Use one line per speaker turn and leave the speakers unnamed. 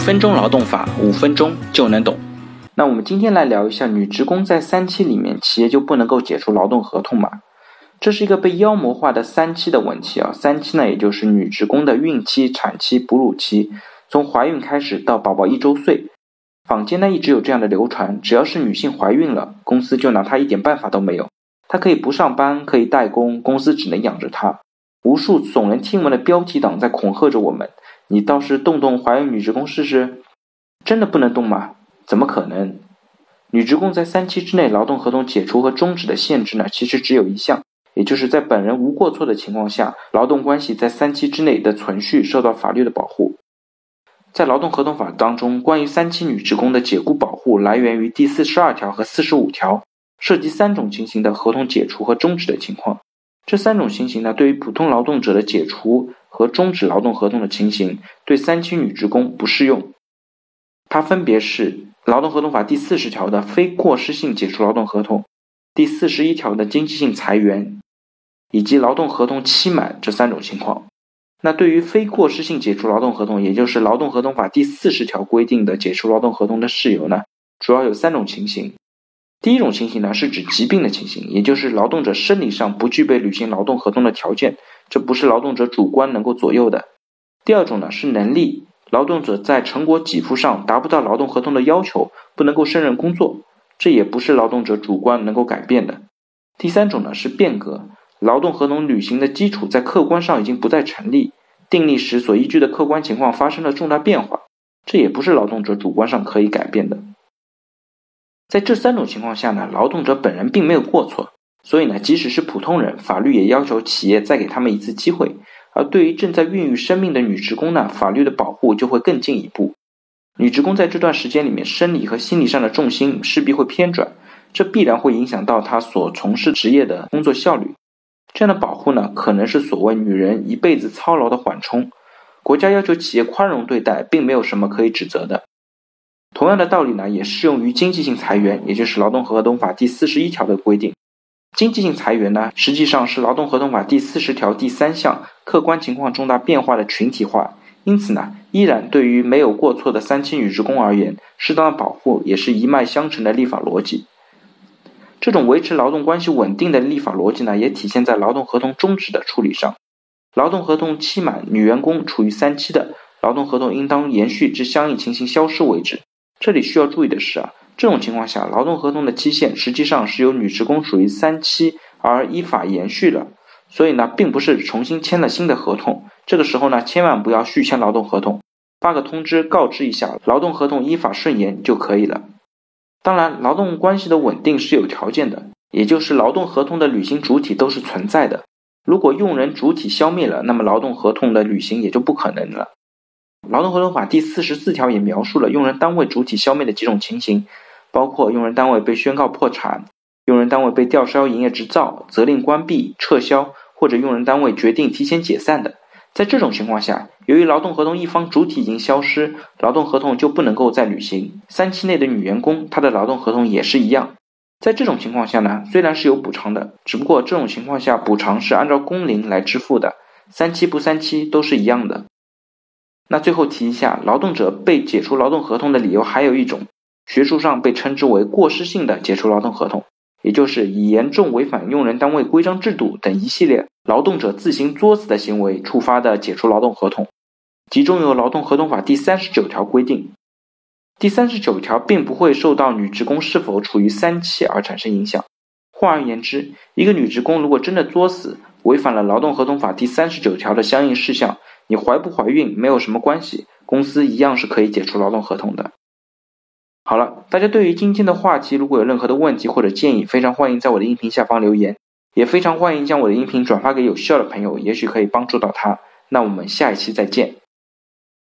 分钟劳动法，五分钟就能懂。那我们今天来聊一下，女职工在三期里面，企业就不能够解除劳动合同吗？这是一个被妖魔化的三期的问题啊。三期呢，也就是女职工的孕期、产期、哺乳期，从怀孕开始到宝宝一周岁。坊间呢一直有这样的流传，只要是女性怀孕了，公司就拿她一点办法都没有，她可以不上班，可以代工，公司只能养着她。无数耸人听闻的标题党在恐吓着我们。你倒是动动怀孕女职工试试，真的不能动吗？怎么可能？女职工在三期之内劳动合同解除和终止的限制呢？其实只有一项，也就是在本人无过错的情况下，劳动关系在三期之内的存续受到法律的保护。在劳动合同法当中，关于三期女职工的解雇保护来源于第四十二条和四十五条，涉及三种情形的合同解除和终止的情况。这三种情形呢，对于普通劳动者的解除。和终止劳动合同的情形，对三期女职工不适用。它分别是《劳动合同法》第四十条的非过失性解除劳动合同，第四十一条的经济性裁员，以及劳动合同期满这三种情况。那对于非过失性解除劳动合同，也就是《劳动合同法》第四十条规定的解除劳动合同的事由呢，主要有三种情形。第一种情形呢，是指疾病的情形，也就是劳动者生理上不具备履行劳动合同的条件。这不是劳动者主观能够左右的。第二种呢是能力，劳动者在成果给付上达不到劳动合同的要求，不能够胜任工作，这也不是劳动者主观能够改变的。第三种呢是变革，劳动合同履行的基础在客观上已经不再成立，订立时所依据的客观情况发生了重大变化，这也不是劳动者主观上可以改变的。在这三种情况下呢，劳动者本人并没有过错。所以呢，即使是普通人，法律也要求企业再给他们一次机会。而对于正在孕育生命的女职工呢，法律的保护就会更进一步。女职工在这段时间里面，生理和心理上的重心势必会偏转，这必然会影响到她所从事职业的工作效率。这样的保护呢，可能是所谓女人一辈子操劳的缓冲。国家要求企业宽容对待，并没有什么可以指责的。同样的道理呢，也适用于经济性裁员，也就是《劳动合同法》第四十一条的规定。经济性裁员呢，实际上是劳动合同法第四十条第三项客观情况重大变化的群体化，因此呢，依然对于没有过错的三期女职工而言，适当的保护也是一脉相承的立法逻辑。这种维持劳动关系稳定的立法逻辑呢，也体现在劳动合同终止的处理上。劳动合同期满，女员工处于三期的，劳动合同应当延续至相应情形消失为止。这里需要注意的是啊。这种情况下，劳动合同的期限实际上是由女职工属于三期而依法延续的，所以呢，并不是重新签了新的合同。这个时候呢，千万不要续签劳动合同，发个通知告知一下，劳动合同依法顺延就可以了。当然，劳动关系的稳定是有条件的，也就是劳动合同的履行主体都是存在的。如果用人主体消灭了，那么劳动合同的履行也就不可能了。劳动合同法第四十四条也描述了用人单位主体消灭的几种情形。包括用人单位被宣告破产，用人单位被吊销营业执照、责令关闭、撤销，或者用人单位决定提前解散的，在这种情况下，由于劳动合同一方主体已经消失，劳动合同就不能够再履行。三期内的女员工，她的劳动合同也是一样。在这种情况下呢，虽然是有补偿的，只不过这种情况下补偿是按照工龄来支付的，三期不三期都是一样的。那最后提一下，劳动者被解除劳动合同的理由还有一种。学术上被称之为过失性的解除劳动合同，也就是以严重违反用人单位规章制度等一系列劳动者自行作死的行为触发的解除劳动合同，其中由《劳动合同法》第三十九条规定。第三十九条并不会受到女职工是否处于三期而产生影响。换而言之，一个女职工如果真的作死，违反了《劳动合同法》第三十九条的相应事项，你怀不怀孕没有什么关系，公司一样是可以解除劳动合同的。好了，大家对于今天的话题，如果有任何的问题或者建议，非常欢迎在我的音频下方留言，也非常欢迎将我的音频转发给有需要的朋友，也许可以帮助到他。那我们下一期再见。